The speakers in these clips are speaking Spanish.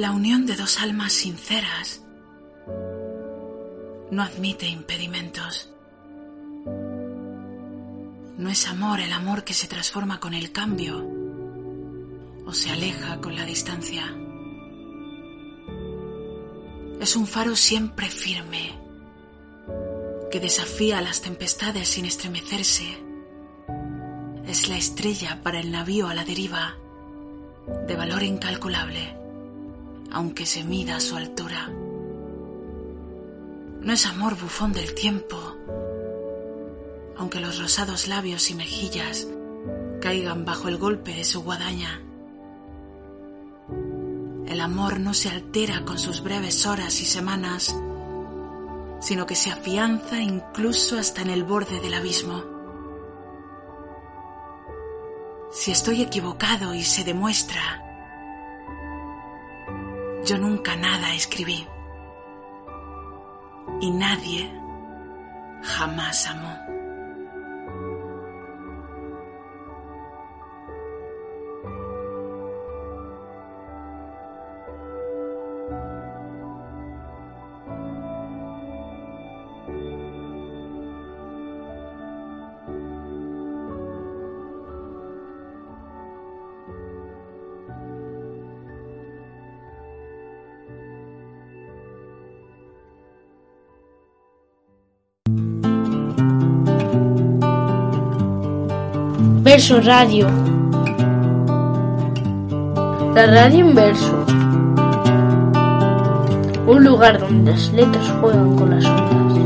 La unión de dos almas sinceras no admite impedimentos. No es amor el amor que se transforma con el cambio o se aleja con la distancia. Es un faro siempre firme que desafía las tempestades sin estremecerse. Es la estrella para el navío a la deriva, de valor incalculable, aunque se mida su altura. No es amor bufón del tiempo, aunque los rosados labios y mejillas caigan bajo el golpe de su guadaña. El amor no se altera con sus breves horas y semanas, sino que se afianza incluso hasta en el borde del abismo. Si estoy equivocado y se demuestra, yo nunca nada escribí y nadie jamás amó. Verso Radio. La radio en verso. Un lugar donde las letras juegan con las ondas.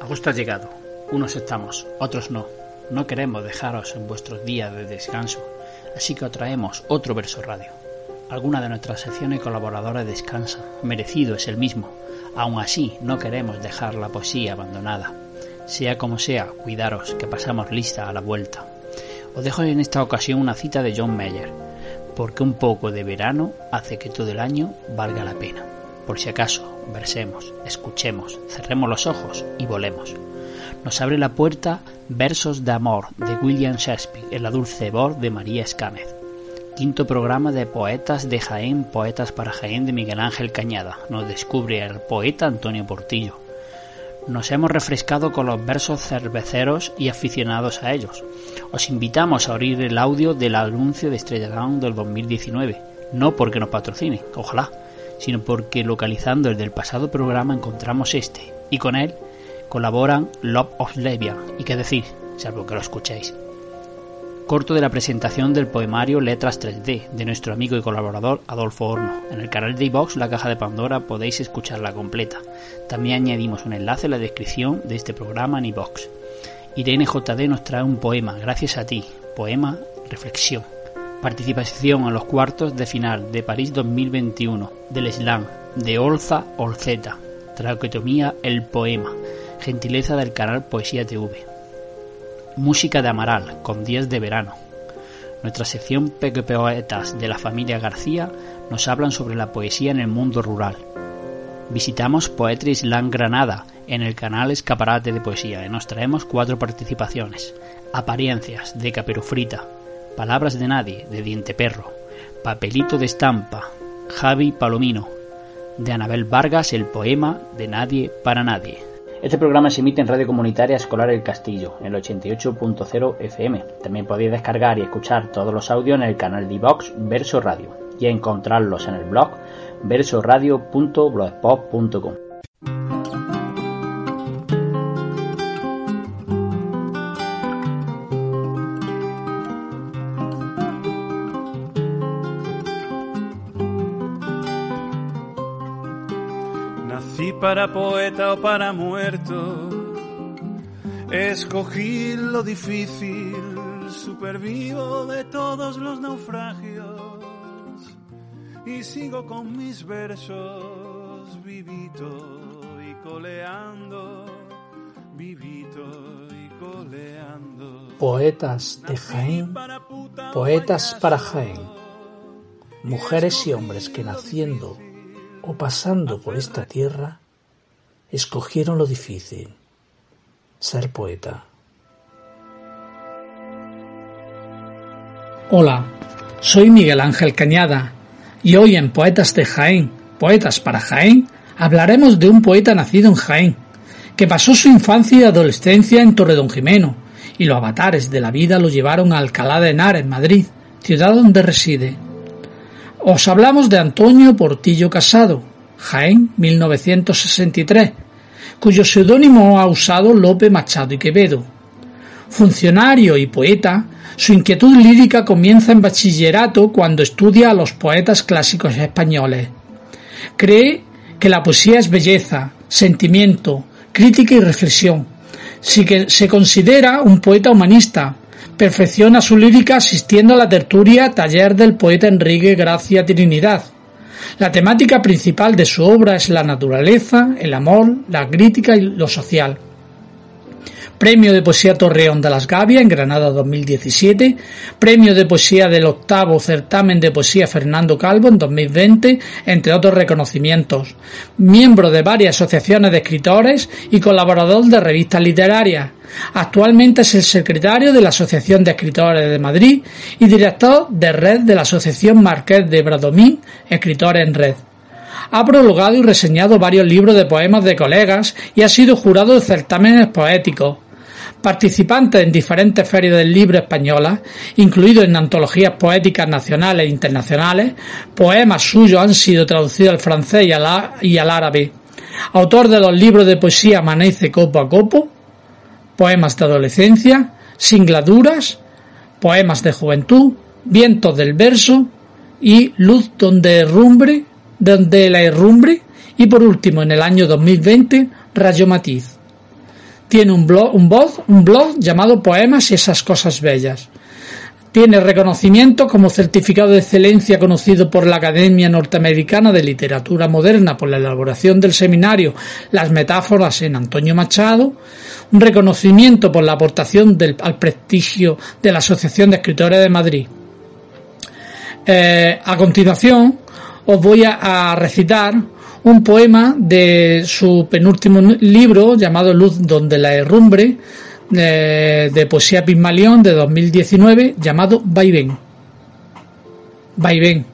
Agosto ha llegado. Unos estamos, otros no. No queremos dejaros en vuestros días de descanso, así que os traemos otro verso radio alguna de nuestras secciones colaboradoras descansa, merecido es el mismo. Aún así, no queremos dejar la poesía abandonada. Sea como sea, cuidaros, que pasamos lista a la vuelta. Os dejo en esta ocasión una cita de John Mayer, porque un poco de verano hace que todo el año valga la pena. Por si acaso, versemos, escuchemos, cerremos los ojos y volemos. Nos abre la puerta Versos de Amor de William Shakespeare en la dulce voz de María Escámez quinto programa de Poetas de Jaén, Poetas para Jaén de Miguel Ángel Cañada. Nos descubre el poeta Antonio Portillo. Nos hemos refrescado con los versos cerveceros y aficionados a ellos. Os invitamos a oír el audio del anuncio de Estrella Down del 2019, no porque nos patrocine, ojalá, sino porque localizando el del pasado programa encontramos este, y con él colaboran Love of Levia, y qué decir, salvo que lo escuchéis corto de la presentación del poemario Letras 3D de nuestro amigo y colaborador Adolfo Horno. En el canal de iVox La Caja de Pandora podéis escucharla completa. También añadimos un enlace en la descripción de este programa en iVox. Irene JD nos trae un poema, gracias a ti, poema Reflexión. Participación en los cuartos de final de París 2021 del Slam de Olza Olzeta. Traquetomía El Poema. Gentileza del canal Poesía TV. Música de Amaral, con días de verano. Nuestra sección Poetas de la familia García nos hablan sobre la poesía en el mundo rural. Visitamos Poetry Island Granada en el canal Escaparate de Poesía y nos traemos cuatro participaciones. Apariencias de Caperufrita, Palabras de Nadie de Diente Perro, Papelito de Estampa, Javi Palomino, de Anabel Vargas el poema de Nadie para Nadie. Este programa se emite en Radio Comunitaria Escolar El Castillo, en el 88.0 FM. También podéis descargar y escuchar todos los audios en el canal de Vox Verso Radio y encontrarlos en el blog versoradio.blogspot.com. para poeta o para muerto. Escogí lo difícil, supervivo de todos los naufragios y sigo con mis versos vivito y coleando, vivito y coleando. Poetas de Jaén, poetas para Jaén, mujeres y hombres que naciendo o pasando por esta tierra escogieron lo difícil, ser poeta. Hola, soy Miguel Ángel Cañada y hoy en Poetas de Jaén, Poetas para Jaén, hablaremos de un poeta nacido en Jaén, que pasó su infancia y adolescencia en Torredón Jimeno, y los avatares de la vida lo llevaron a Alcalá de Henares, Madrid, ciudad donde reside. Os hablamos de Antonio Portillo Casado, Jaén, 1963, cuyo seudónimo ha usado Lope Machado y Quevedo. Funcionario y poeta, su inquietud lírica comienza en bachillerato cuando estudia a los poetas clásicos españoles. Cree que la poesía es belleza, sentimiento, crítica y reflexión. Si que se considera un poeta humanista, perfecciona su lírica asistiendo a la tertulia Taller del poeta Enrique Gracia Trinidad. La temática principal de su obra es la naturaleza, el amor, la crítica y lo social. Premio de Poesía Torreón de las Gavias en Granada 2017, Premio de Poesía del octavo Certamen de Poesía Fernando Calvo en 2020, entre otros reconocimientos. Miembro de varias asociaciones de escritores y colaborador de revistas literarias. Actualmente es el secretario de la Asociación de Escritores de Madrid y director de red de la Asociación Marqués de Bradomín, Escritores en Red. Ha prologado y reseñado varios libros de poemas de colegas y ha sido jurado de certámenes poéticos participante en diferentes ferias del libro españolas, incluido en antologías poéticas nacionales e internacionales, poemas suyos han sido traducidos al francés y al, árabe. Autor de los libros de poesía Amanece copo a copo, poemas de adolescencia, singladuras, poemas de juventud, vientos del verso y luz donde herrumbre, donde la herrumbre y por último en el año 2020 Rayo Matiz. Tiene un blog, un blog, un blog llamado Poemas y esas cosas bellas. Tiene reconocimiento como certificado de excelencia conocido por la Academia Norteamericana de Literatura Moderna por la elaboración del seminario Las Metáforas en Antonio Machado, un reconocimiento por la aportación al prestigio de la Asociación de Escritores de Madrid. Eh, a continuación, os voy a recitar un poema de su penúltimo libro llamado Luz donde la herrumbre, de, poesía Pigmalión de 2019, llamado Vaivén. Vaivén.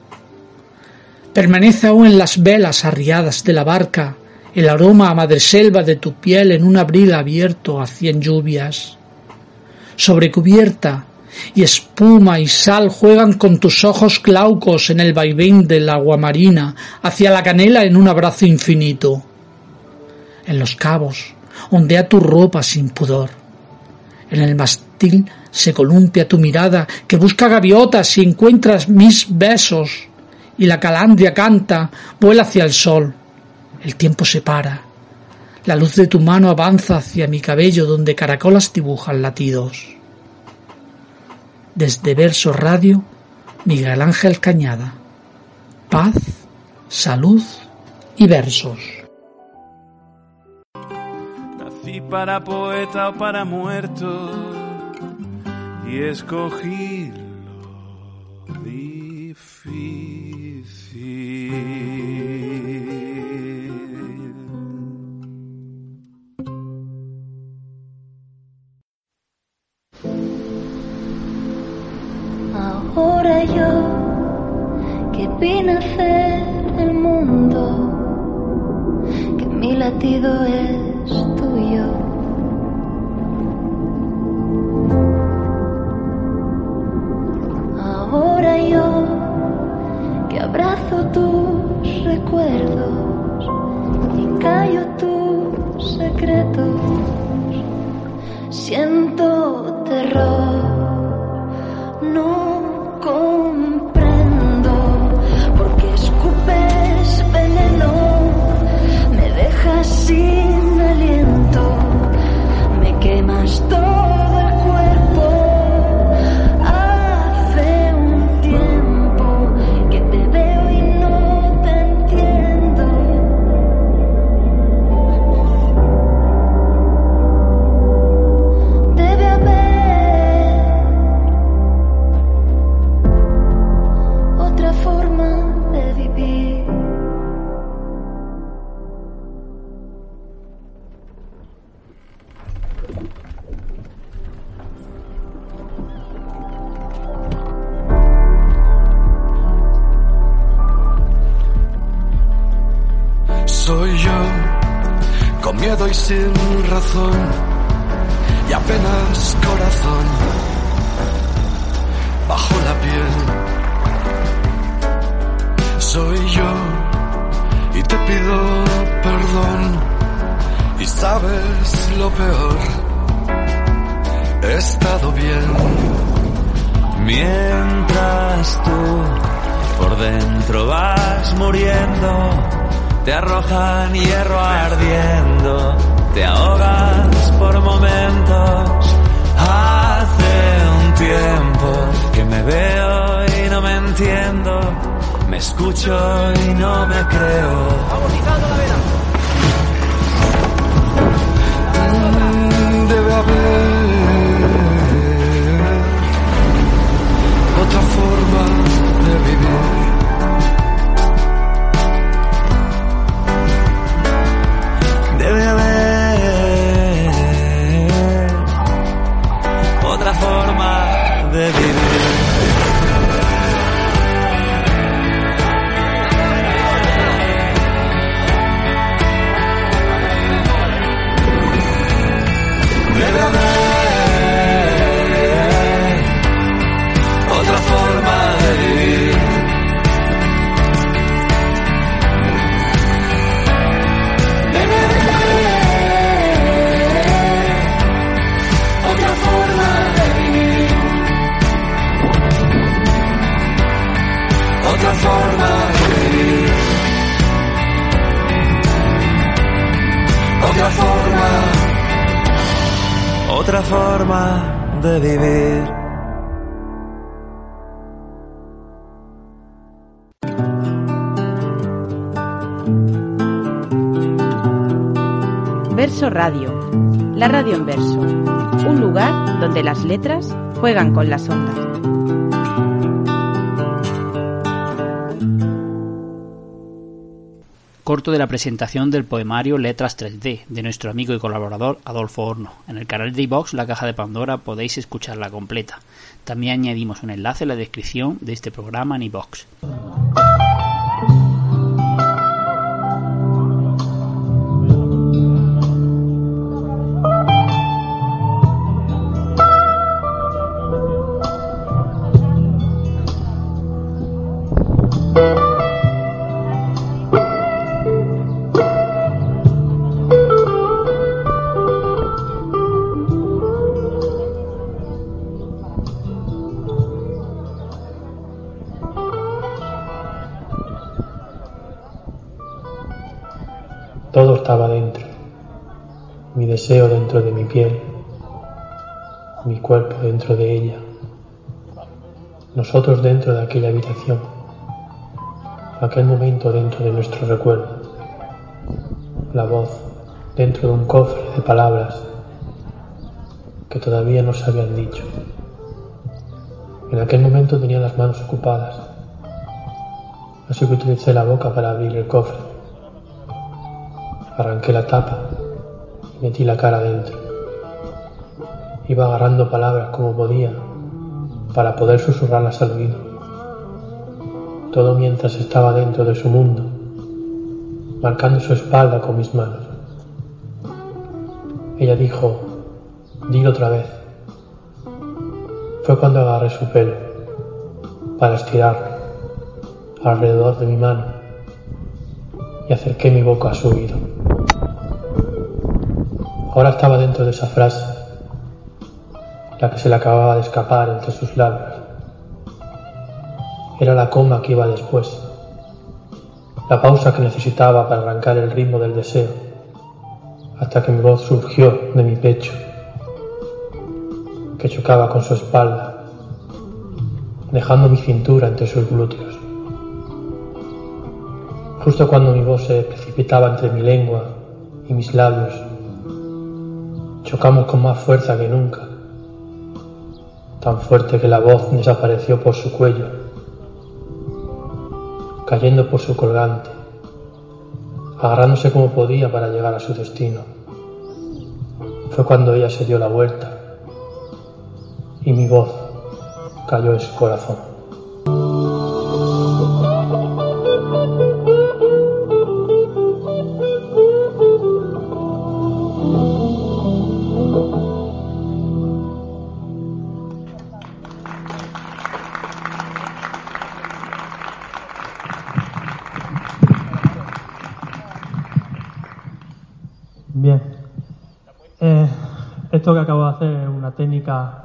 Permanece aún en las velas arriadas de la barca el aroma a madreselva de tu piel en un abril abierto a cien lluvias. Sobre cubierta y espuma y sal juegan con tus ojos glaucos en el vaivén del agua marina, hacia la canela en un abrazo infinito. En los cabos ondea tu ropa sin pudor. En el mastil se columpia tu mirada que busca gaviotas y encuentras mis besos. Y la calandria canta, vuela hacia el sol. El tiempo se para. La luz de tu mano avanza hacia mi cabello donde caracolas dibujan latidos. Desde Verso Radio, Miguel Ángel Cañada. Paz, salud y versos. Nací para poeta o para muerto y escogí Ahora yo que vi nacer el mundo, que mi latido es tuyo. Ahora yo que abrazo tus recuerdos y callo tus secretos, siento estado bien. Mientras tú por dentro vas muriendo, te arrojan hierro ardiendo, te ahogas por momentos. Hace un tiempo que me veo y no me entiendo, me escucho y no me creo. Otra forma de vivir. Verso Radio, la radio en verso, un lugar donde las letras juegan con las ondas. Corto de la presentación del poemario Letras 3D de nuestro amigo y colaborador Adolfo Horno. En el canal de iVox La Caja de Pandora podéis escucharla completa. También añadimos un enlace en la descripción de este programa en iVox. Deseo dentro de mi piel. Mi cuerpo dentro de ella. Nosotros dentro de aquella habitación. Aquel momento dentro de nuestro recuerdo. La voz dentro de un cofre de palabras que todavía no se habían dicho. En aquel momento tenía las manos ocupadas, así que utilicé la boca para abrir el cofre. Arranqué la tapa metí la cara dentro. Iba agarrando palabras como podía para poder susurrarlas al oído. Todo mientras estaba dentro de su mundo, marcando su espalda con mis manos. Ella dijo, dilo otra vez. Fue cuando agarré su pelo para estirarlo alrededor de mi mano y acerqué mi boca a su oído. Ahora estaba dentro de esa frase, la que se le acababa de escapar entre sus labios. Era la coma que iba después, la pausa que necesitaba para arrancar el ritmo del deseo, hasta que mi voz surgió de mi pecho, que chocaba con su espalda, dejando mi cintura entre sus glúteos. Justo cuando mi voz se precipitaba entre mi lengua y mis labios, chocamos con más fuerza que nunca, tan fuerte que la voz desapareció por su cuello, cayendo por su colgante, agarrándose como podía para llegar a su destino. Fue cuando ella se dio la vuelta y mi voz cayó en su corazón. Esto que acabo de hacer es una técnica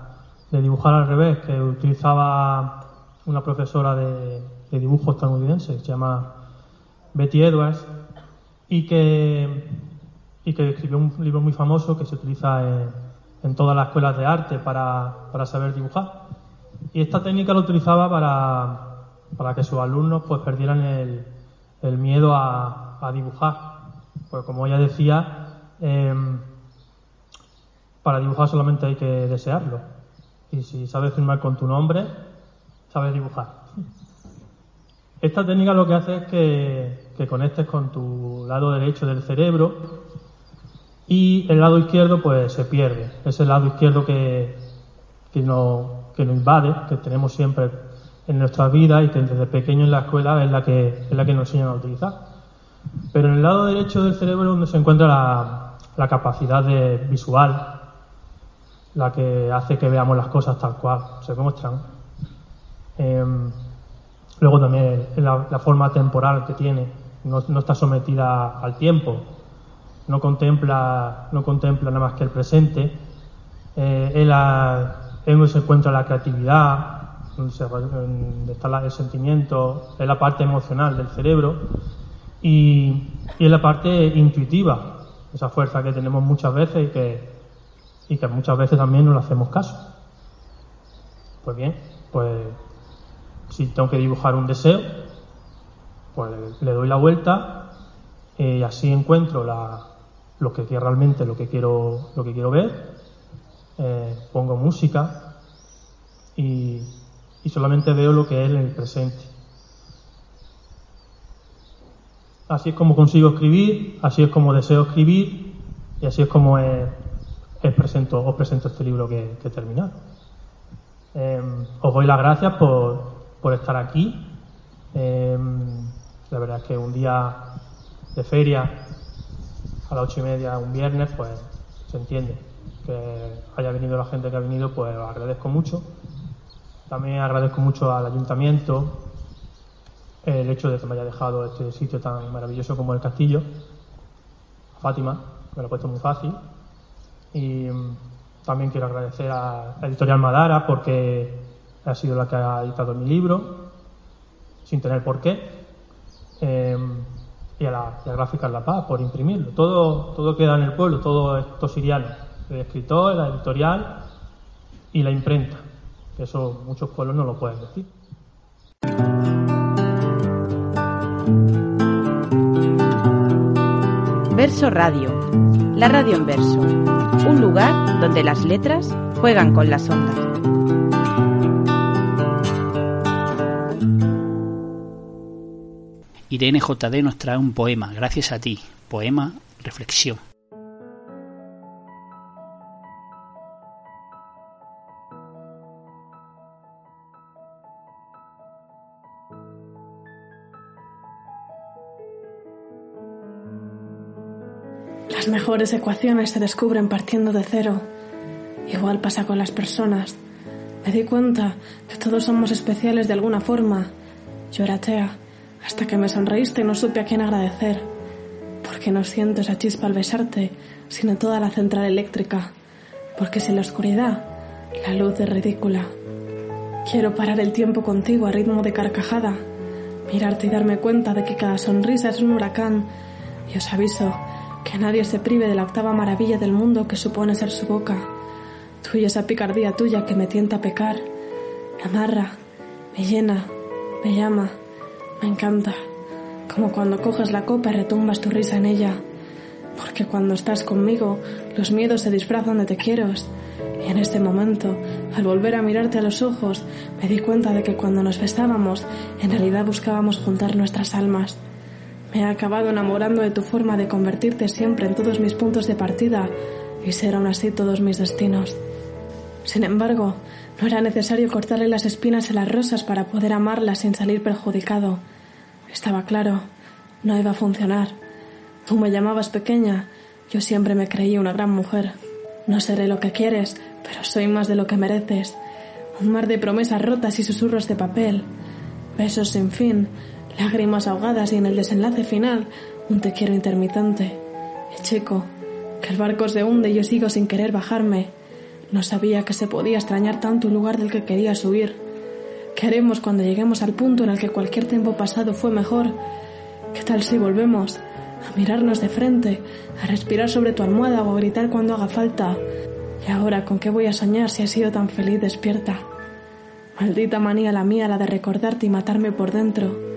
de dibujar al revés que utilizaba una profesora de, de dibujo estadounidense, se llama Betty Edwards, y que, y que escribió un libro muy famoso que se utiliza en, en todas las escuelas de arte para, para saber dibujar. Y esta técnica la utilizaba para, para que sus alumnos pues perdieran el, el miedo a, a dibujar. Pues como ella decía, em, para dibujar solamente hay que desearlo. Y si sabes firmar con tu nombre, sabes dibujar. Esta técnica lo que hace es que, conectes con tu lado derecho del cerebro y el lado izquierdo pues se pierde. Es el lado izquierdo que, que, no, que nos invade, que tenemos siempre en nuestra vida y que desde pequeño en la escuela es la que, es la que nos enseñan a utilizar. Pero en el lado derecho del cerebro es donde se encuentra la, la capacidad de visual, la que hace que veamos las cosas tal cual se muestran. Em, luego también la, la, forma temporal que tiene, no, no, está sometida al tiempo, no contempla, no contempla nada más que el presente. Eh, la, donde se encuentra la creatividad, se, está el sentimiento, es la parte emocional del cerebro y, y es la parte intuitiva, esa fuerza que tenemos muchas veces y que y que muchas veces también no le hacemos caso. Pues bien, pues si tengo que dibujar un deseo, pues le doy la vuelta y así encuentro la, lo que realmente lo que quiero lo que quiero ver, eh, pongo música y, y solamente veo lo que es en el presente. Así es como consigo escribir, así es como deseo escribir y así es como es os presento, os presento este libro que, que he terminado. Eh, os doy las gracias por, estar aquí. Eh, la verdad es que un día de feria a las ocho y media, un viernes, pues se entiende que haya venido la gente que ha venido, pues os agradezco mucho. También agradezco mucho al ayuntamiento el hecho de que me haya dejado este sitio tan maravilloso como el castillo. A Fátima, me lo he puesto muy fácil. Y también quiero agradecer a la editorial Madara porque ha sido la que ha editado mi libro, sin tener por qué. Eh, y a la, y a Gráficas La Paz por imprimirlo. Todo, todo queda en el pueblo, todo es tosiriano. El escritor, la editorial y la imprenta. Eso muchos pueblos no lo pueden decir. Verso Radio, la radio en verso, un lugar donde las letras juegan con las ondas. Irene JD nos trae un poema, gracias a ti, poema Reflexión. Las mejores ecuaciones se descubren partiendo de cero. Igual pasa con las personas. Me di cuenta que todos somos especiales de alguna forma. Lloratea, hasta que me sonreíste y no supe a quién agradecer. Porque no siento esa chispa al besarte, sino toda la central eléctrica. Porque si en la oscuridad, la luz es ridícula. Quiero parar el tiempo contigo a ritmo de carcajada, mirarte y darme cuenta de que cada sonrisa es un huracán. Y os aviso que nadie se prive de la octava maravilla del mundo que supone ser su boca. Tú y esa picardía tuya que me tienta a pecar. Me amarra, me llena, me llama, me encanta. Como cuando coges la copa y retumbas tu risa en ella. Porque cuando estás conmigo, los miedos se disfrazan de te quiero. Y en este momento, al volver a mirarte a los ojos, me di cuenta de que cuando nos besábamos, en realidad buscábamos juntar nuestras almas. Me he acabado enamorando de tu forma de convertirte siempre en todos mis puntos de partida y ser aún así todos mis destinos. Sin embargo, no era necesario cortarle las espinas a las rosas para poder amarlas sin salir perjudicado. Estaba claro, no iba a funcionar. Tú me llamabas pequeña, yo siempre me creí una gran mujer. No seré lo que quieres, pero soy más de lo que mereces. Un mar de promesas rotas y susurros de papel. Besos sin fin, lágrimas ahogadas y en el desenlace final un te quiero intermitente. Y chico, que el barco se hunde y yo sigo sin querer bajarme. No sabía que se podía extrañar tanto un lugar del que quería subir. ¿Qué haremos cuando lleguemos al punto en el que cualquier tiempo pasado fue mejor? ¿Qué tal si volvemos a mirarnos de frente, a respirar sobre tu almohada o a gritar cuando haga falta? ¿Y ahora con qué voy a soñar si he sido tan feliz despierta? Maldita manía la mía la de recordarte y matarme por dentro.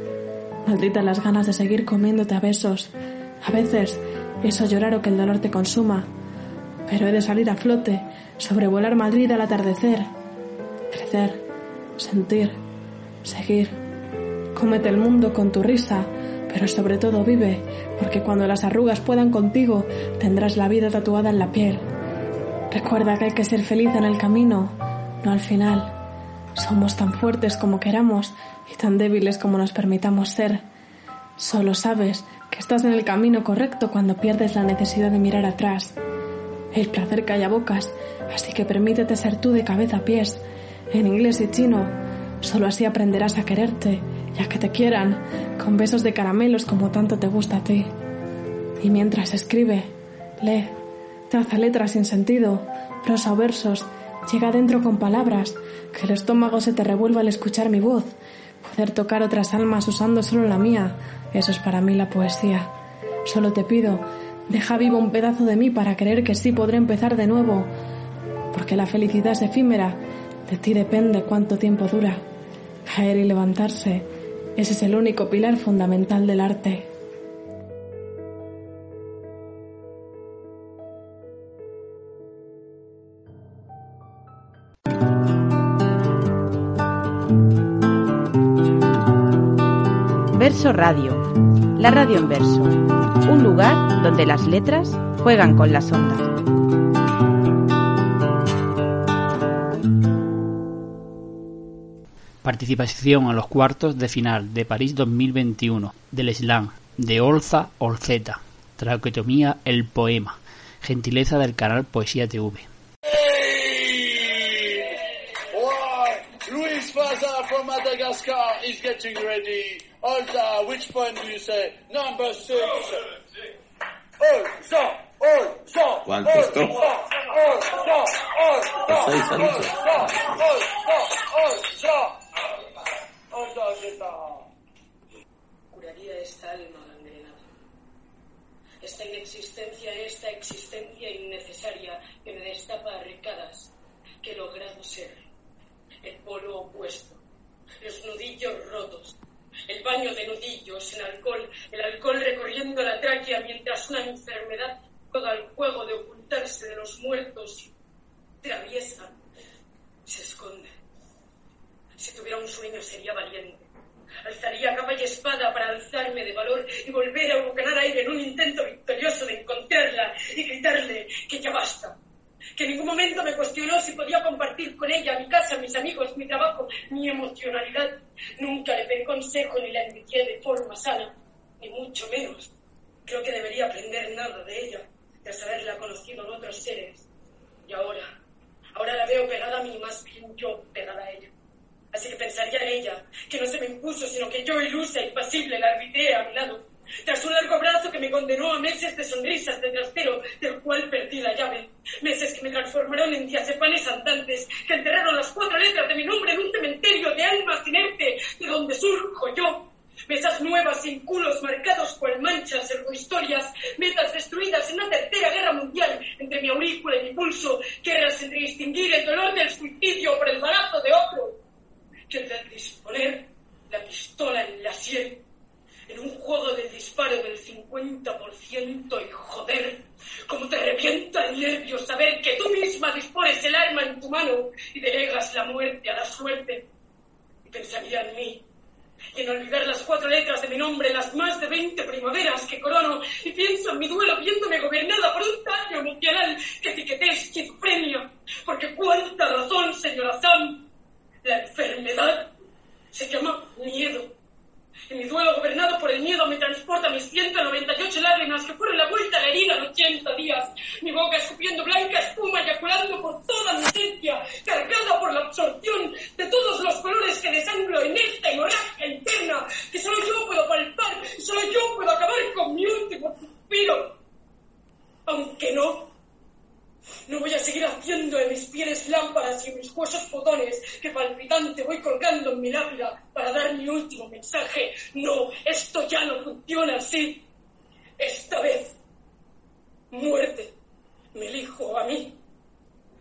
Maldita las ganas de seguir comiéndote a besos. A veces eso llorar o que el dolor te consuma. Pero he de salir a flote, sobrevolar Madrid al atardecer, crecer, sentir, seguir. Cómete el mundo con tu risa, pero sobre todo vive, porque cuando las arrugas puedan contigo, tendrás la vida tatuada en la piel. Recuerda que hay que ser feliz en el camino, no al final. Somos tan fuertes como queramos y tan débiles como nos permitamos ser. Solo sabes que estás en el camino correcto cuando pierdes la necesidad de mirar atrás. El placer calla bocas, así que permítete ser tú de cabeza a pies, en inglés y chino. Solo así aprenderás a quererte y a que te quieran, con besos de caramelos como tanto te gusta a ti. Y mientras escribe, lee, traza letras sin sentido, prosa o versos, llega adentro con palabras, que el estómago se te revuelva al escuchar mi voz, poder tocar otras almas usando solo la mía, eso es para mí la poesía. Solo te pido, deja vivo un pedazo de mí para creer que sí podré empezar de nuevo, porque la felicidad es efímera, de ti depende cuánto tiempo dura. Caer y levantarse, ese es el único pilar fundamental del arte. Radio, la radio en verso, un lugar donde las letras juegan con las ondas. Participación en los cuartos de final de París 2021 del Slam de Olza Olzeta. Traquetomía El Poema. Gentileza del canal Poesía TV. Luis Faza from Madagascar is getting ready. Alta, which point do you say? Number six. Alta, Alta, ¿Cuánto esto? Alta, Seis años. Curaría esta alma gangrenada. Esta inexistencia, esta existencia innecesaria que me destapa arcadas que he logrado ser. El polo opuesto. Los nudillos rotos. El baño de nudillos en alcohol. El alcohol recorriendo la tráquea mientras una enfermedad juega el juego de ocultarse de los muertos y traviesa. Se esconde. Si tuviera un sueño sería valiente. Alzaría capa y espada para alzarme de valor y volver a bocanar aire en un intento victorioso de encontrarla y gritarle que ya basta. Que en ningún momento me cuestionó si podía compartir con ella mi casa, mis amigos, mi trabajo, mi emocionalidad. Nunca le pedí consejo ni la envidié de forma sana, ni mucho menos. Creo que debería aprender nada de ella, tras haberla conocido en otros seres. Y ahora, ahora la veo pegada a mí, más bien yo pegada a ella. Así que pensaría en ella, que no se me impuso, sino que yo, ilusa y pasible, la arbitré a mi lado. Tras un largo brazo que me condenó a meses de sonrisas de trastero, del cual perdí la llave. Meses que me transformaron en diazepanes andantes, que enterraron las cuatro letras de mi nombre en un cementerio de almas inerte, de donde surjo yo. Mesas nuevas sin culos marcados cual manchas historias, metas destruidas en una tercera guerra mundial entre mi aurícula y mi pulso, guerras entre distinguir el dolor del suicidio por el barato de otro que el de disponer la pistola en la sien en un juego de disparo del 50% y joder, como te revienta el nervio saber que tú misma dispones el arma en tu mano y delegas la muerte a la suerte. Y pensaría en mí, y en olvidar las cuatro letras de mi nombre, las más de 20 primaveras que corono, y pienso en mi duelo viéndome gobernada por un daño emocional que etiqueté esquizofrenia, porque cuánta razón, señora Sam, la enfermedad se llama miedo. Y mi duelo gobernado por el miedo me transporta mis 198 lágrimas que fueron la vuelta a la herida en 80 días. Mi boca escupiendo blanca espuma, eyaculando por toda mi esencia, cargada por la absorción de todos los colores que desanglo en esta hemorragia interna, que solo yo puedo palpar, y solo yo puedo acabar con mi último suspiro. Aunque no no voy a seguir haciendo de mis pieles lámparas y de mis huesos fotones que palpitante voy colgando en mi lápida para dar mi último mensaje. No, esto ya no funciona así. Esta vez, muerte, me elijo a mí.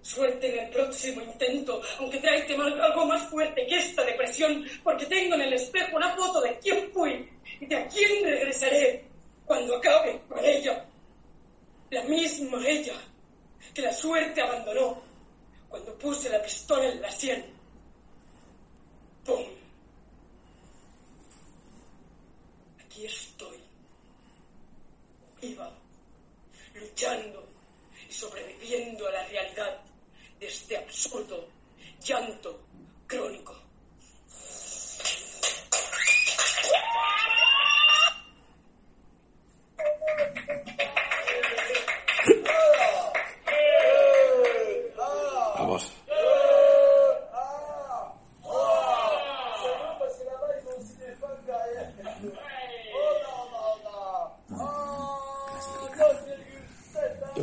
Suerte en el próximo intento, aunque trae algo más fuerte que esta depresión, porque tengo en el espejo una foto de quién fui y de a quién regresaré cuando acabe con ella. La misma ella que la suerte abandonó cuando puse la pistola en la sien. ¡Pum! Aquí estoy, viva, luchando y sobreviviendo a la realidad de este absurdo llanto crónico.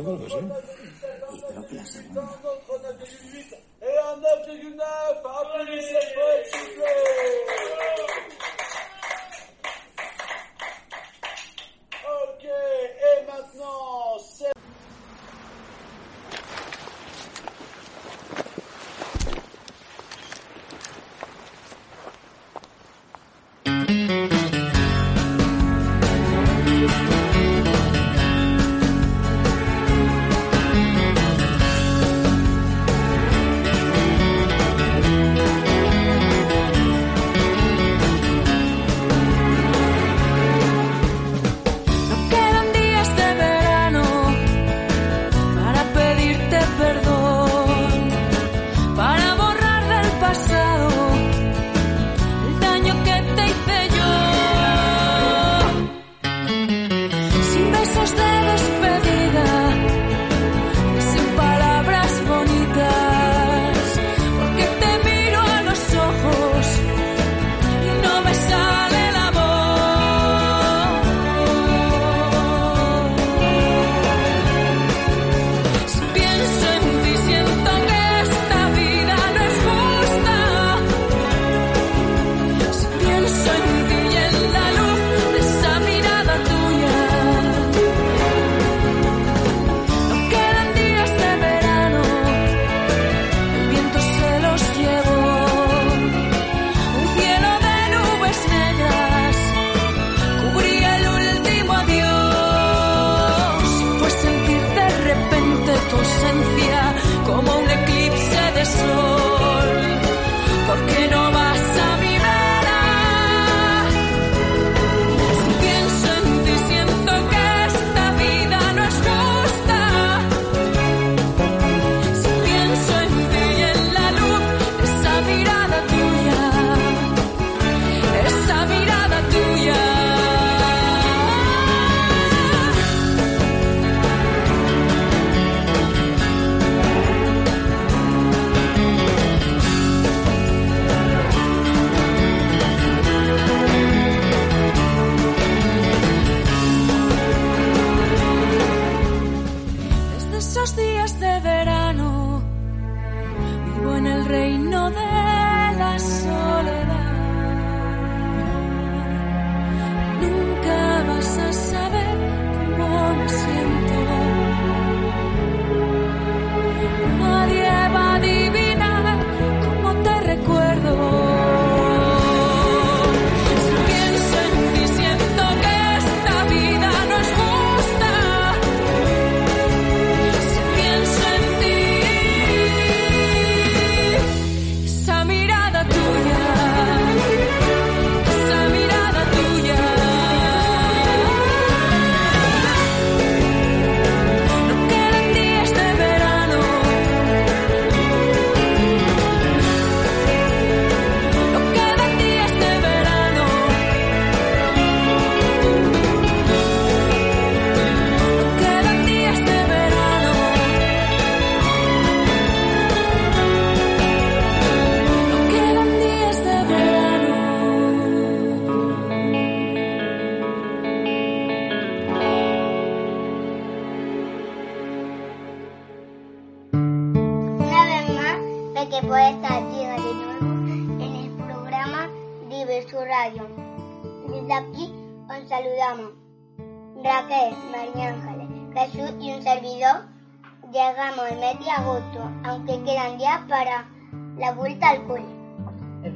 Yo creo que sí. Y creo que la segunda. Et en 9,9, applaudissez-moi, s'il vous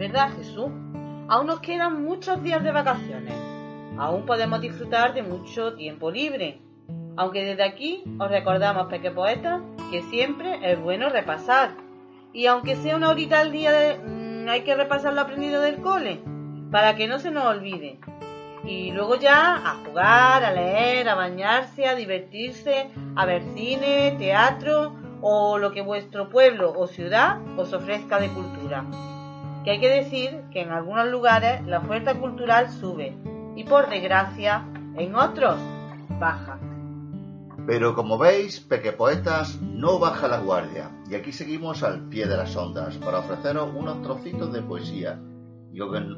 verdad, Jesús. Aún nos quedan muchos días de vacaciones. Aún podemos disfrutar de mucho tiempo libre. Aunque desde aquí os recordamos, Peque Poetas, que siempre es bueno repasar. Y aunque sea una horita al día, mm, hay que repasar lo aprendido del cole, para que no se nos olvide. Y luego ya a jugar, a leer, a bañarse, a divertirse, a ver cine, teatro o lo que vuestro pueblo o ciudad os ofrezca de cultura. Que hay que decir que en algunos lugares la oferta cultural sube y por desgracia en otros baja. Pero como veis, Pequepoetas no baja la guardia y aquí seguimos al pie de las ondas para ofreceros unos trocitos de poesía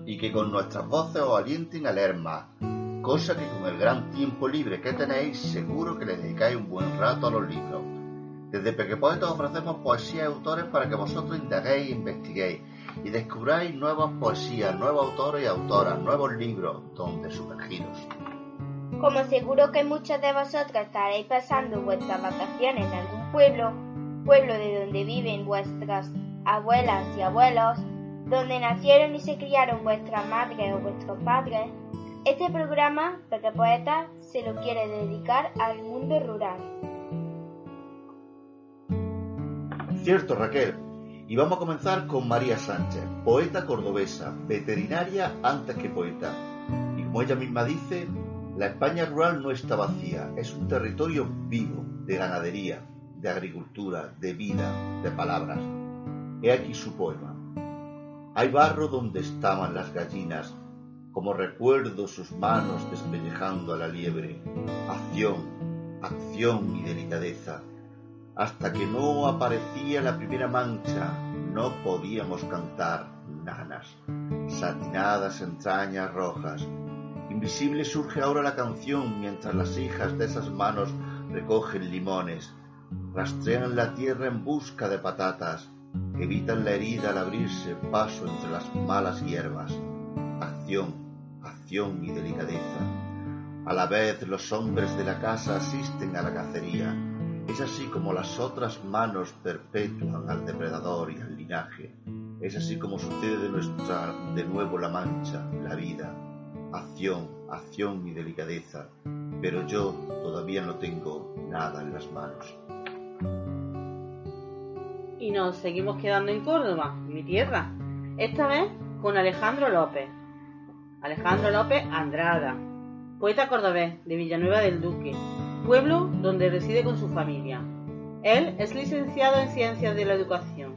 y que con nuestras voces os alienten a leer más, cosa que con el gran tiempo libre que tenéis seguro que le dedicáis un buen rato a los libros. Desde Pequepoetas ofrecemos poesía y autores para que vosotros indaguéis e investiguéis y descubráis nuevas poesías, nuevos autores y autoras, nuevos libros donde sumergiros. Como seguro que muchos de vosotros estaréis pasando vuestras vacaciones en algún pueblo, pueblo de donde viven vuestras abuelas y abuelos, donde nacieron y se criaron vuestras madres o vuestros padres, este programa, Peque Poeta, se lo quiere dedicar al mundo rural. Cierto, Raquel. Y vamos a comenzar con María Sánchez, poeta cordobesa, veterinaria antes que poeta. Y como ella misma dice, la España rural no está vacía, es un territorio vivo de ganadería, de agricultura, de vida, de palabras. He aquí su poema. Hay barro donde estaban las gallinas, como recuerdo sus manos despellejando a la liebre. Acción, acción y delicadeza. Hasta que no aparecía la primera mancha, no podíamos cantar nanas. Satinadas entrañas rojas. Invisible surge ahora la canción mientras las hijas de esas manos recogen limones, rastrean la tierra en busca de patatas, evitan la herida al abrirse paso entre las malas hierbas. Acción, acción y delicadeza. A la vez los hombres de la casa asisten a la cacería. Es así como las otras manos perpetúan al depredador y al linaje. Es así como sucede de nuestra de nuevo la mancha, la vida. Acción, acción y delicadeza. Pero yo todavía no tengo nada en las manos. Y nos seguimos quedando en Córdoba, mi tierra. Esta vez con Alejandro López. Alejandro López Andrada, poeta cordobés de Villanueva del Duque, pueblo donde reside con su familia. Él es licenciado en Ciencias de la Educación.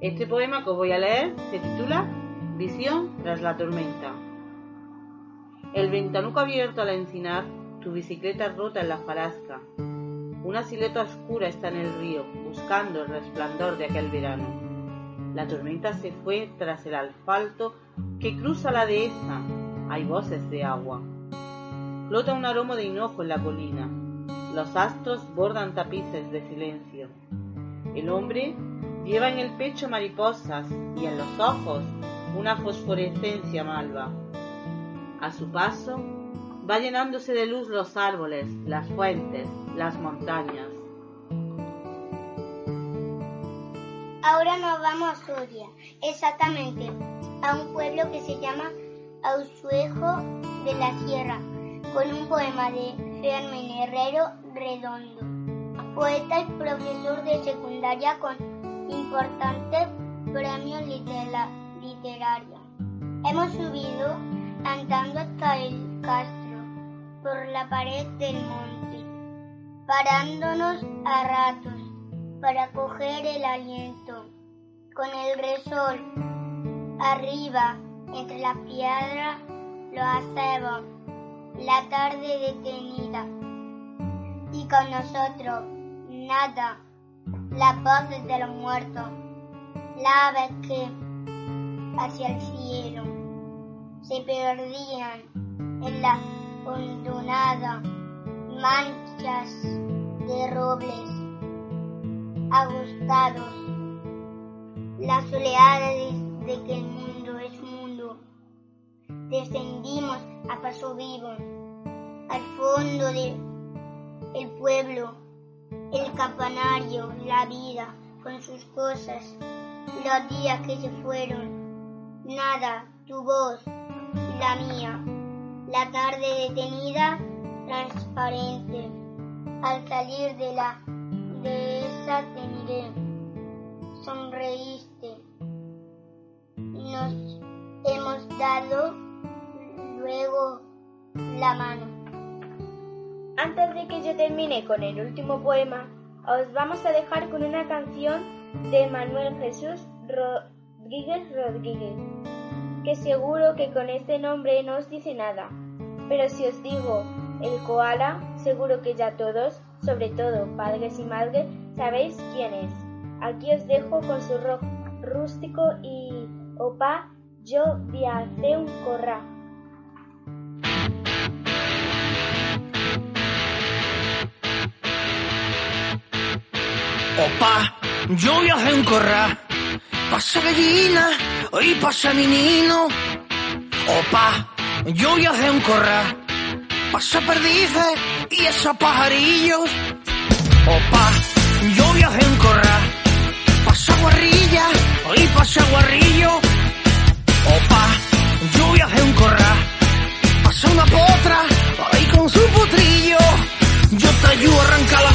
Este poema que os voy a leer se titula Visión tras la tormenta. El ventanuco abierto al encinar, tu bicicleta rota en la farasca. Una silueta oscura está en el río, buscando el resplandor de aquel verano. La tormenta se fue tras el asfalto que cruza la dehesa. Hay voces de agua. Flota un aroma de hinojo en la colina. Los astros bordan tapices de silencio. El hombre lleva en el pecho mariposas y en los ojos una fosforescencia malva. A su paso va llenándose de luz los árboles, las fuentes, las montañas. Ahora nos vamos a Soria, exactamente, a un pueblo que se llama Ausuejo de la Sierra, con un poema de Fermín Herrero Redondo, poeta y profesor de secundaria con importantes premios litera- literarios. Hemos subido andando hasta el castro, por la pared del monte, parándonos a ratos para coger el aliento, con el resol arriba entre las piedras lo hacemos, la tarde detenida, y con nosotros nada, las voces de los muertos, las aves que hacia el cielo se perdían en la hondonada manchas de robles agostados, las oleadas de que el es mundo, eso vivo. Al fondo del el pueblo, el campanario, la vida con sus cosas, los días que se fueron, nada, tu voz, la mía, la tarde detenida, transparente, al salir de la de esa te miré, sonreíste, nos hemos dado luego la mano. Antes de que yo termine con el último poema, os vamos a dejar con una canción de Manuel Jesús Rodríguez Rodríguez, que seguro que con este nombre no os dice nada, pero si os digo el koala, seguro que ya todos, sobre todo padres y madres, sabéis quién es. Aquí os dejo con su rock rústico y opa, yo vi a hacer un corra. Opa, yo voy a hacer un corral. Pasa gallina y pasa menino. Opa, yo voy a hacer un corral. Pasa perdices y esos pajarillos. Opa, yo voy a hacer un corral. Pasa guarrilla y pasa guarrillo. Opa, yo voy a hacer un corral. Pasa una potra ahí con su potrillo. Yo te ayudo a arrancar la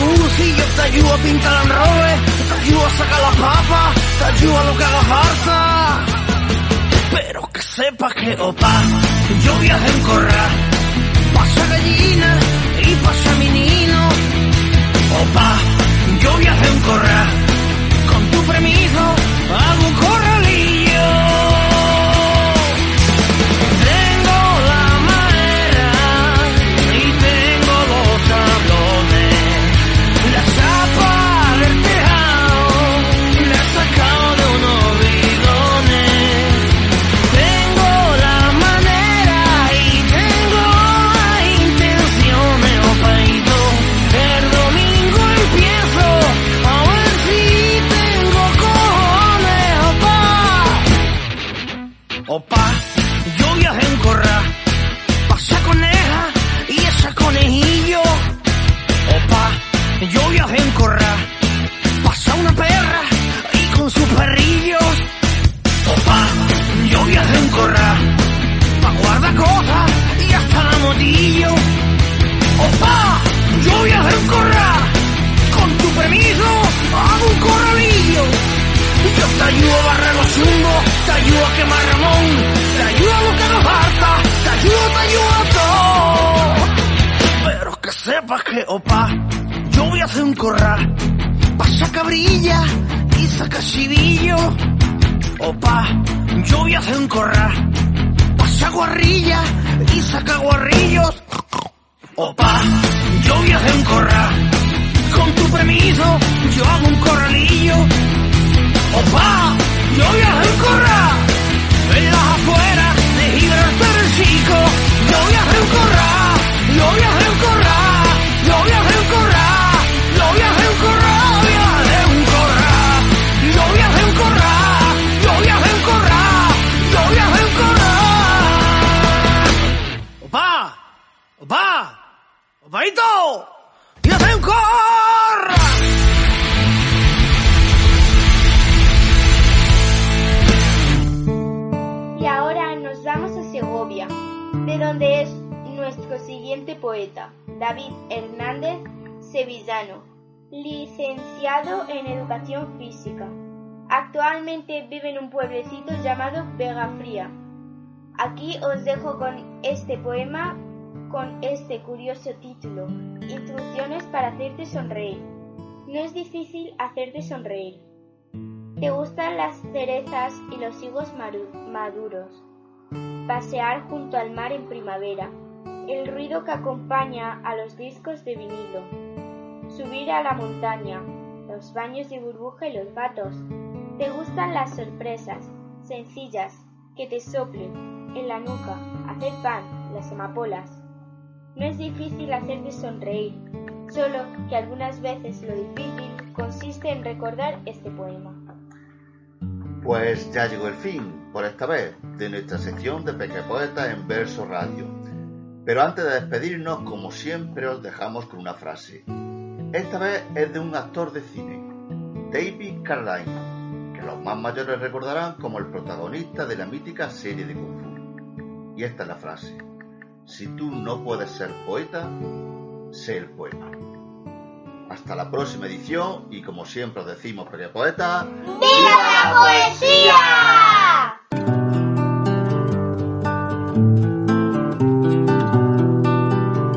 ayudo a pintar el robe, te ayudo a sacar las papas, te ayudo a lo que haga falta. Pero que sepas que, opa, yo hacer un corral. En Educación Física. Actualmente vive en un pueblecito llamado Vega Fría. Aquí os dejo con este poema con este curioso título, Instrucciones para hacerte sonreír. No es difícil hacerte sonreír. ¿Te gustan las cerezas y los higos maduros? Pasear junto al mar en primavera. El ruido que acompaña a los discos de vinilo. Subir a la montaña. Los baños de burbuja y los gatos. ¿Te gustan las sorpresas? Sencillas. Que te soplen en la nuca. Hacer pan. Las amapolas. No es difícil hacerte sonreír. Solo que algunas veces lo difícil consiste en recordar este poema. Pues ya llegó el fin, por esta vez, de nuestra sección de Peque Poetas en Verso Radio. Pero antes de despedirnos, como siempre, os dejamos con una frase. Esta vez es de un actor de cine, David Carradine, que los más mayores recordarán como el protagonista de la mítica serie de Kung Fu. Y esta es la frase. Si tú no puedes ser poeta, sé el poema. Hasta la próxima edición y como siempre os decimos, queridos poetas, ¡Viva la poesía!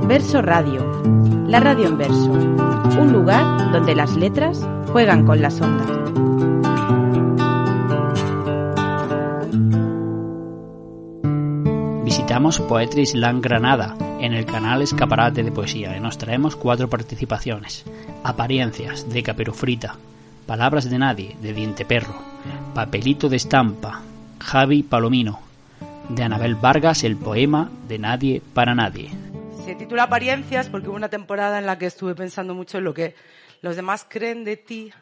Verso Radio, la radio en verso, un lugar donde las letras juegan con las ondas. Visitamos Poetry Island Granada en el canal Escaparate de Poesía y nos traemos cuatro participaciones. Apariencias de Caperufrita, Palabras de Nadie de Diente Perro, Papelito de Estampa, Javi Palomino, de Anabel Vargas el poema de Nadie para Nadie. Se titula Apariencias porque hubo una temporada en la que estuve pensando mucho en lo que los demás creen de ti,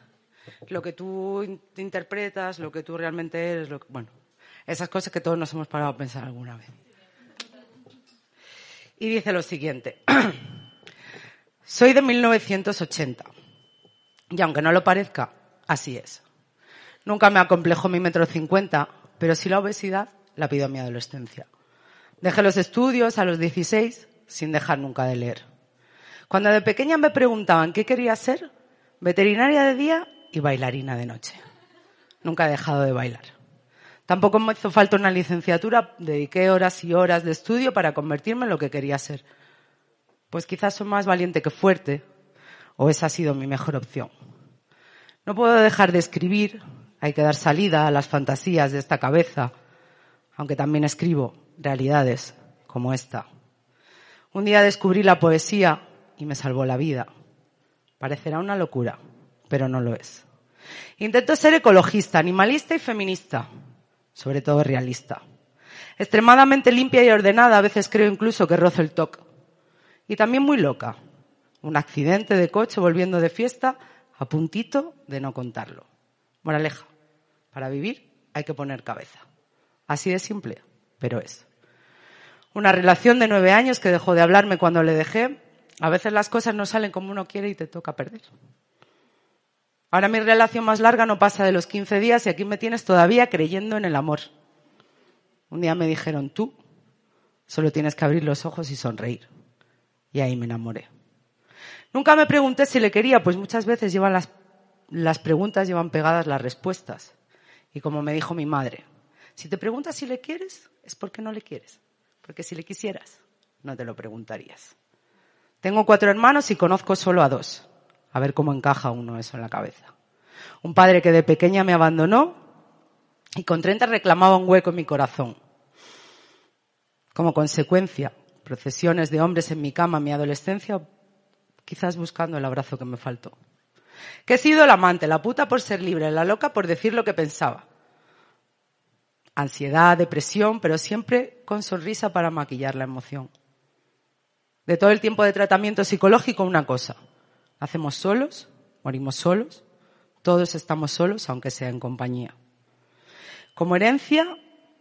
lo que tú in- interpretas, lo que tú realmente eres, bueno, esas cosas que todos nos hemos parado a pensar alguna vez. Y dice lo siguiente. Soy de 1980. Y aunque no lo parezca, así es. Nunca me acomplejó mi metro cincuenta, pero sí la obesidad la pido a mi adolescencia. Dejé los estudios a los 16 sin dejar nunca de leer. Cuando de pequeña me preguntaban qué quería ser, veterinaria de día y bailarina de noche. Nunca he dejado de bailar. Tampoco me hizo falta una licenciatura, dediqué horas y horas de estudio para convertirme en lo que quería ser. Pues quizás soy más valiente que fuerte, o esa ha sido mi mejor opción. No puedo dejar de escribir, hay que dar salida a las fantasías de esta cabeza, aunque también escribo realidades como esta. Un día descubrí la poesía y me salvó la vida. Parecerá una locura, pero no lo es. Intento ser ecologista, animalista y feminista, sobre todo realista. Extremadamente limpia y ordenada, a veces creo incluso que rozo el toque. Y también muy loca. Un accidente de coche volviendo de fiesta a puntito de no contarlo. Moraleja, para vivir hay que poner cabeza. Así de simple, pero es. Una relación de nueve años que dejó de hablarme cuando le dejé. A veces las cosas no salen como uno quiere y te toca perder. Ahora mi relación más larga no pasa de los 15 días y aquí me tienes todavía creyendo en el amor. Un día me dijeron, tú solo tienes que abrir los ojos y sonreír. Y ahí me enamoré. Nunca me pregunté si le quería, pues muchas veces llevan las, las preguntas llevan pegadas las respuestas. Y como me dijo mi madre, si te preguntas si le quieres, es porque no le quieres. Porque si le quisieras, no te lo preguntarías. Tengo cuatro hermanos y conozco solo a dos. A ver cómo encaja uno eso en la cabeza. Un padre que de pequeña me abandonó y con 30 reclamaba un hueco en mi corazón. Como consecuencia, procesiones de hombres en mi cama mi adolescencia, quizás buscando el abrazo que me faltó. Que he sido el amante, la puta por ser libre, la loca por decir lo que pensaba. Ansiedad, depresión, pero siempre con sonrisa para maquillar la emoción. De todo el tiempo de tratamiento psicológico, una cosa. Hacemos solos, morimos solos, todos estamos solos, aunque sea en compañía. Como herencia,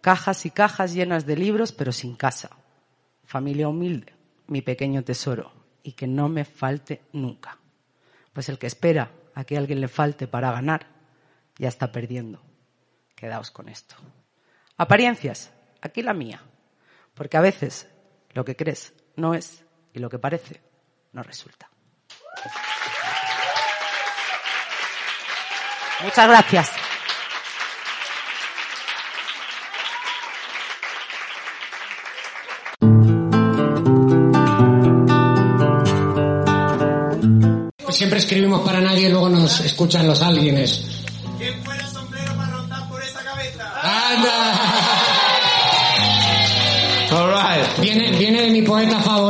cajas y cajas llenas de libros, pero sin casa. Familia humilde, mi pequeño tesoro, y que no me falte nunca. Pues el que espera a que alguien le falte para ganar, ya está perdiendo. Quedaos con esto. Apariencias, aquí la mía. Porque a veces lo que crees no es y lo que parece no resulta. Muchas gracias. Siempre escribimos para nadie y luego nos escuchan los alguienes.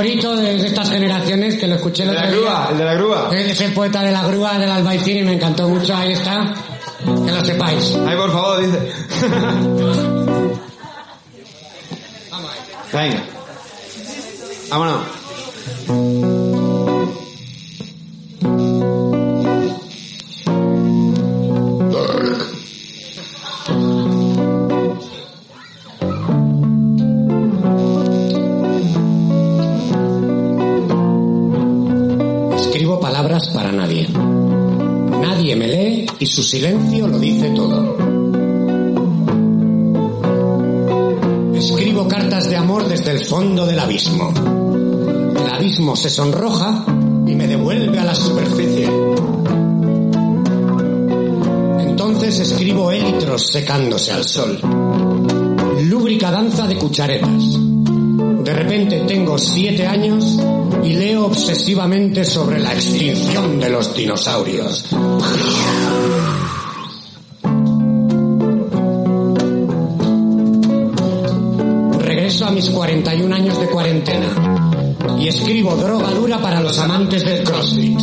Favorito de, de estas generaciones, que lo escuché el De la otro grúa, día. el de la grúa. Es el poeta de la grúa, del albaicín, y me encantó mucho, ahí está. Que lo sepáis. Ay, por favor, dice. Venga. Vámonos. Su silencio lo dice todo. Escribo cartas de amor desde el fondo del abismo. El abismo se sonroja y me devuelve a la superficie. Entonces escribo élitros secándose al sol. Lúbrica danza de cucharetas. De repente tengo siete años y leo obsesivamente sobre la extinción de los dinosaurios. Regreso a mis 41 años de cuarentena y escribo droga dura para los amantes del CrossFit.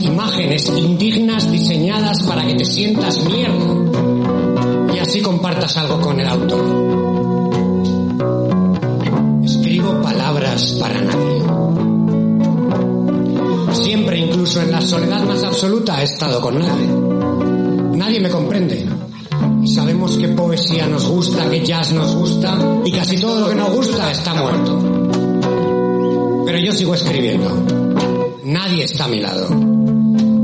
Imágenes indignas diseñadas para que te sientas mierda y así compartas algo con el autor. En la soledad más absoluta, he estado con nadie. Nadie me comprende. Sabemos que poesía nos gusta, que jazz nos gusta y casi todo lo que nos gusta está muerto. Pero yo sigo escribiendo. Nadie está a mi lado.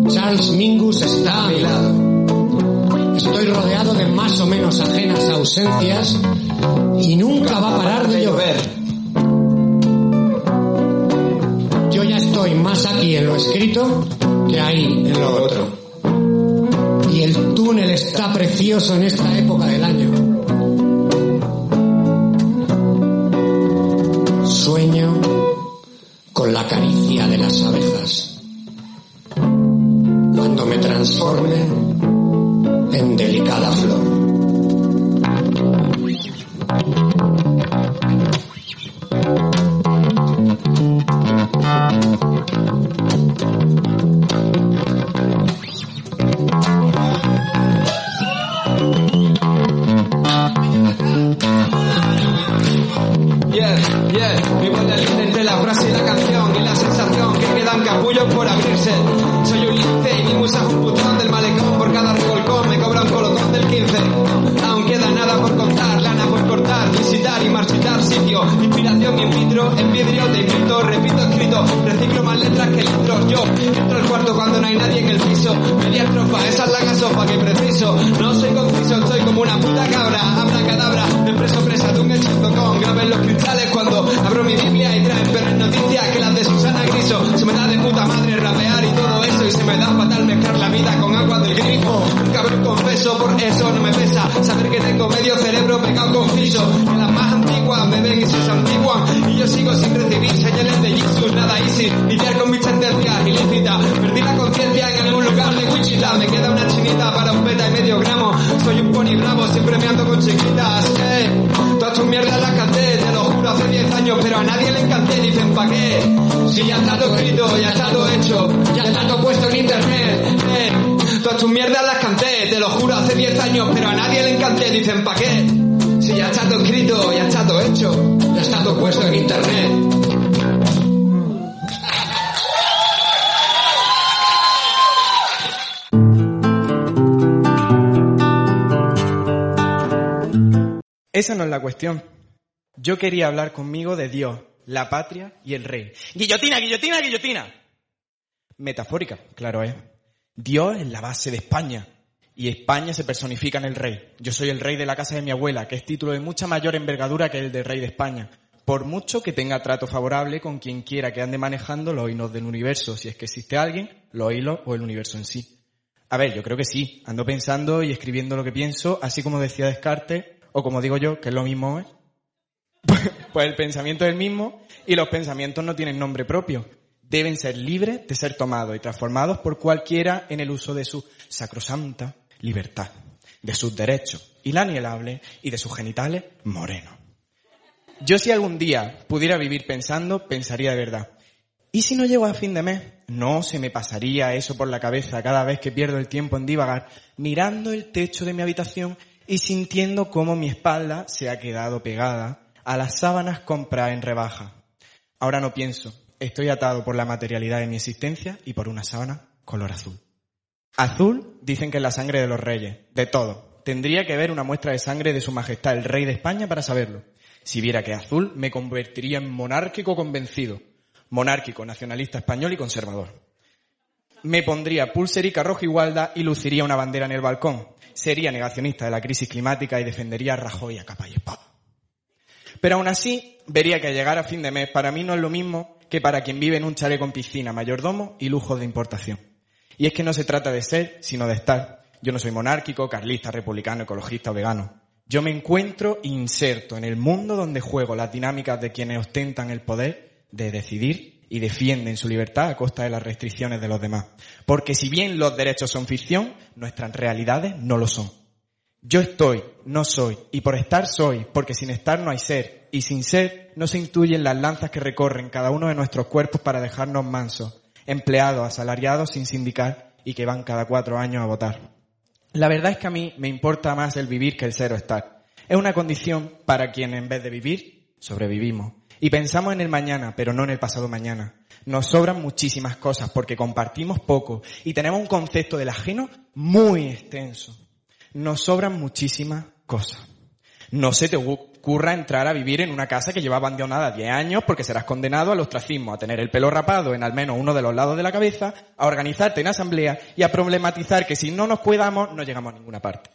Charles Mingus está a mi lado. Estoy rodeado de más o menos ajenas ausencias y nunca va a parar de llover. Estoy más aquí en lo escrito que ahí en lo otro. Y el túnel está precioso en esta época del año. In vitro, en vidrio te invito, repito escrito, reciclo más letras que litros. Yo entro al cuarto cuando no hay nadie en el piso, media estrofa, esa es la gasofa que preciso. No soy conciso, estoy como una puta cabra, habla cadabra, me preso presa de un hechizo con graves los cristales cuando abro mi Biblia y traen peores noticias que las de Susana Griso. Se me da de puta madre rapear y todo y se me da fatal mezclar la vida con agua del grifo. Cabrón confeso, por eso no me pesa saber que tengo medio cerebro pegado con fiso. Que las más antiguas me ven y se santiguan y yo sigo sin recibir señales de Jesus, nada easy. Lidiar con mis tendencias ilícitas. Perdí la conciencia en algún lugar de Wichita. Me queda una chinita para un beta y medio gramo. Soy un pony bravo, siempre me ando con chiquitas. Eh, todas tus mierdas las canté, hace 10 años, pero a nadie le encanté. Dicen, ¿pa' qué? Si ya está todo escrito, ya está todo hecho, ya está todo puesto en internet. Eh, todas tus mierdas las canté, te lo juro, hace 10 años, pero a nadie le encanté. Dicen, ¿pa' qué? Si ya está todo escrito, ya está todo hecho, ya está todo puesto en internet. Esa no es la cuestión. Yo quería hablar conmigo de Dios, la patria y el rey. Guillotina, guillotina, guillotina. Metafórica, claro es. Dios es la base de España y España se personifica en el rey. Yo soy el rey de la casa de mi abuela, que es título de mucha mayor envergadura que el de rey de España. Por mucho que tenga trato favorable con quien quiera que ande manejando los hilos del universo, si es que existe alguien, los hilos o el universo en sí. A ver, yo creo que sí. Ando pensando y escribiendo lo que pienso, así como decía Descartes, o como digo yo, que es lo mismo, ¿eh? Pues el pensamiento es el mismo y los pensamientos no tienen nombre propio. Deben ser libres de ser tomados y transformados por cualquiera en el uso de su sacrosanta libertad, de sus derechos inalienables y de sus genitales morenos. Yo si algún día pudiera vivir pensando, pensaría de verdad. ¿Y si no llego a fin de mes? No se me pasaría eso por la cabeza cada vez que pierdo el tiempo en divagar, mirando el techo de mi habitación y sintiendo cómo mi espalda se ha quedado pegada a las sábanas compradas en rebaja. Ahora no pienso, estoy atado por la materialidad de mi existencia y por una sábana color azul. Azul dicen que es la sangre de los reyes, de todo. Tendría que ver una muestra de sangre de su majestad el rey de España para saberlo. Si viera que azul me convertiría en monárquico convencido, monárquico, nacionalista español y conservador. me pondría pulserica roja igualda y luciría una bandera en el balcón. Sería negacionista de la crisis climática y defendería a Rajoy a capa y espada. Pero aún así, vería que llegar a fin de mes para mí no es lo mismo que para quien vive en un chalet con piscina, mayordomo y lujos de importación. Y es que no se trata de ser, sino de estar. Yo no soy monárquico, carlista, republicano, ecologista o vegano. Yo me encuentro inserto en el mundo donde juego las dinámicas de quienes ostentan el poder de decidir y defienden su libertad a costa de las restricciones de los demás. Porque si bien los derechos son ficción, nuestras realidades no lo son. Yo estoy, no soy, y por estar soy, porque sin estar no hay ser, y sin ser no se intuyen las lanzas que recorren cada uno de nuestros cuerpos para dejarnos mansos, empleados, asalariados, sin sindicar, y que van cada cuatro años a votar. La verdad es que a mí me importa más el vivir que el ser o estar. Es una condición para quien en vez de vivir, sobrevivimos. Y pensamos en el mañana, pero no en el pasado mañana. Nos sobran muchísimas cosas porque compartimos poco y tenemos un concepto del ajeno muy extenso. Nos sobran muchísimas cosas. No se te ocurra entrar a vivir en una casa que lleva abandonada 10 años porque serás condenado al ostracismo, a tener el pelo rapado en al menos uno de los lados de la cabeza, a organizarte en asamblea y a problematizar que si no nos cuidamos no llegamos a ninguna parte.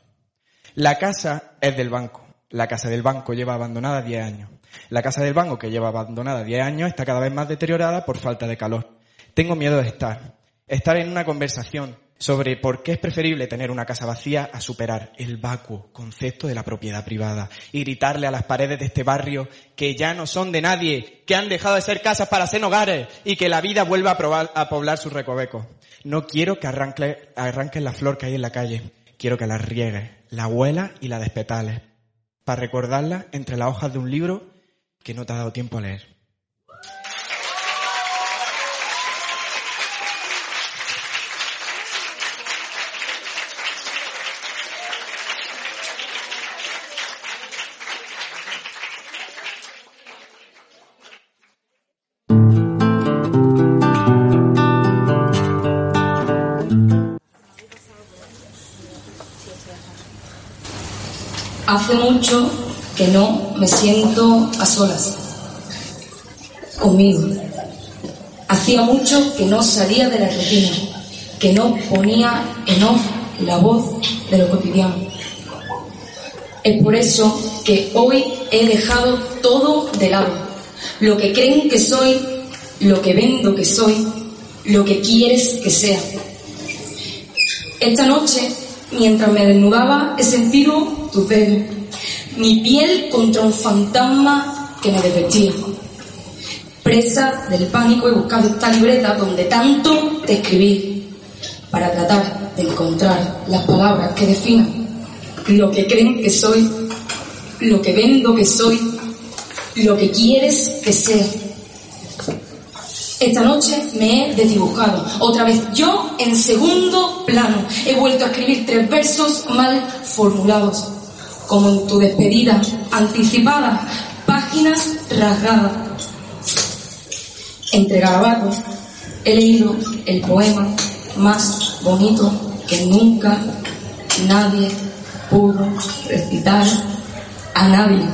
La casa es del banco. La casa del banco lleva abandonada 10 años. La casa del banco que lleva abandonada 10 años está cada vez más deteriorada por falta de calor. Tengo miedo de estar. Estar en una conversación sobre por qué es preferible tener una casa vacía a superar el vacuo concepto de la propiedad privada y gritarle a las paredes de este barrio que ya no son de nadie, que han dejado de ser casas para ser hogares y que la vida vuelva a, probar- a poblar sus recovecos. No quiero que arranque, arranques la flor que hay en la calle, quiero que la riegues, la huelas y la despetales, para recordarla entre las hojas de un libro que no te ha dado tiempo a leer. Hace mucho que no me siento a solas conmigo. Hacía mucho que no salía de la rutina, que no ponía en off la voz de lo cotidiano. Es por eso que hoy he dejado todo de lado. Lo que creen que soy, lo que vendo que soy, lo que quieres que sea. Esta noche, mientras me desnudaba, he sentido tu pelo, mi piel contra un fantasma que me desvestía. Presa del pánico he buscado esta libreta donde tanto te escribí para tratar de encontrar las palabras que definan lo que creen que soy, lo que vendo que soy, lo que quieres que sea. Esta noche me he desdibujado. Otra vez yo en segundo plano. He vuelto a escribir tres versos mal formulados. Como en tu despedida anticipada. Páginas rasgadas. Entre garabatos he leído el poema más bonito que nunca nadie pudo recitar a nadie.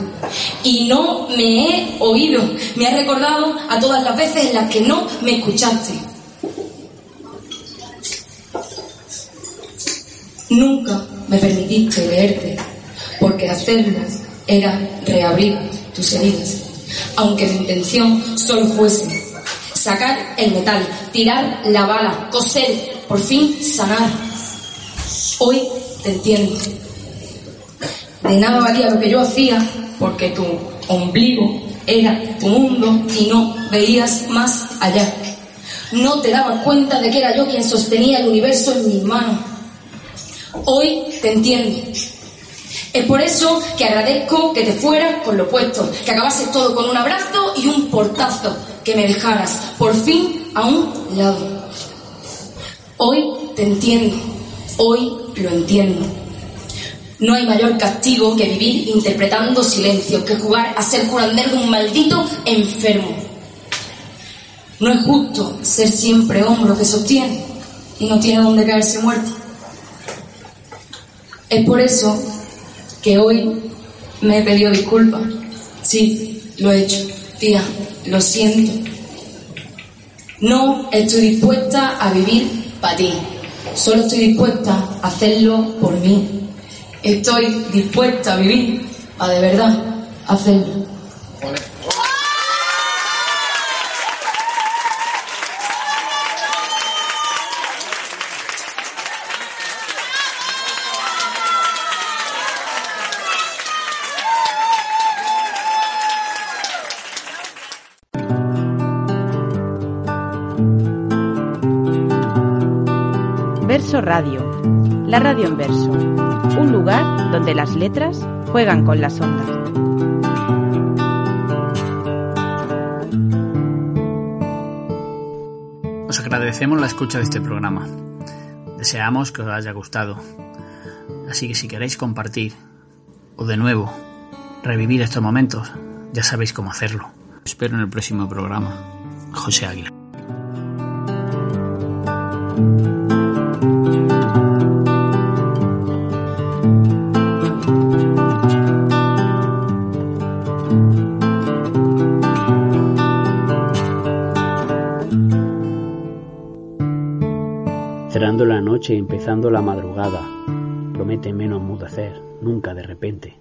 Y no me he oído, me ha recordado a todas las veces en las que no me escuchaste. Nunca me permitiste leerte, porque hacerlo era reabrir tus heridas, aunque mi intención solo fuese sacar el metal, tirar la bala, coser, por fin sanar. Hoy te entiendo. De nada valía lo que yo hacía porque tu ombligo era tu mundo y no veías más allá. No te dabas cuenta de que era yo quien sostenía el universo en mis manos. Hoy te entiendo. Es por eso que agradezco que te fueras con lo puesto, que acabases todo con un abrazo y un portazo, que me dejaras por fin a un lado. Hoy te entiendo, hoy lo entiendo. No hay mayor castigo que vivir interpretando silencio, que jugar a ser curandero de un maldito enfermo. No es justo ser siempre hombro que sostiene y no tiene donde caerse muerto. Es por eso que hoy me he pedido disculpas. Sí, lo he hecho. Tía, lo siento. No estoy dispuesta a vivir para ti. Solo estoy dispuesta a hacerlo por mí. Estoy dispuesta a vivir para de verdad hacerlo. Verso Radio, la radio en verso, un lugar donde las letras juegan con las ondas. Os agradecemos la escucha de este programa. Deseamos que os haya gustado. Así que si queréis compartir o de nuevo revivir estos momentos, ya sabéis cómo hacerlo. Espero en el próximo programa. José Águila. Cerrando la madrugada, promete menos mudacer, nunca de repente.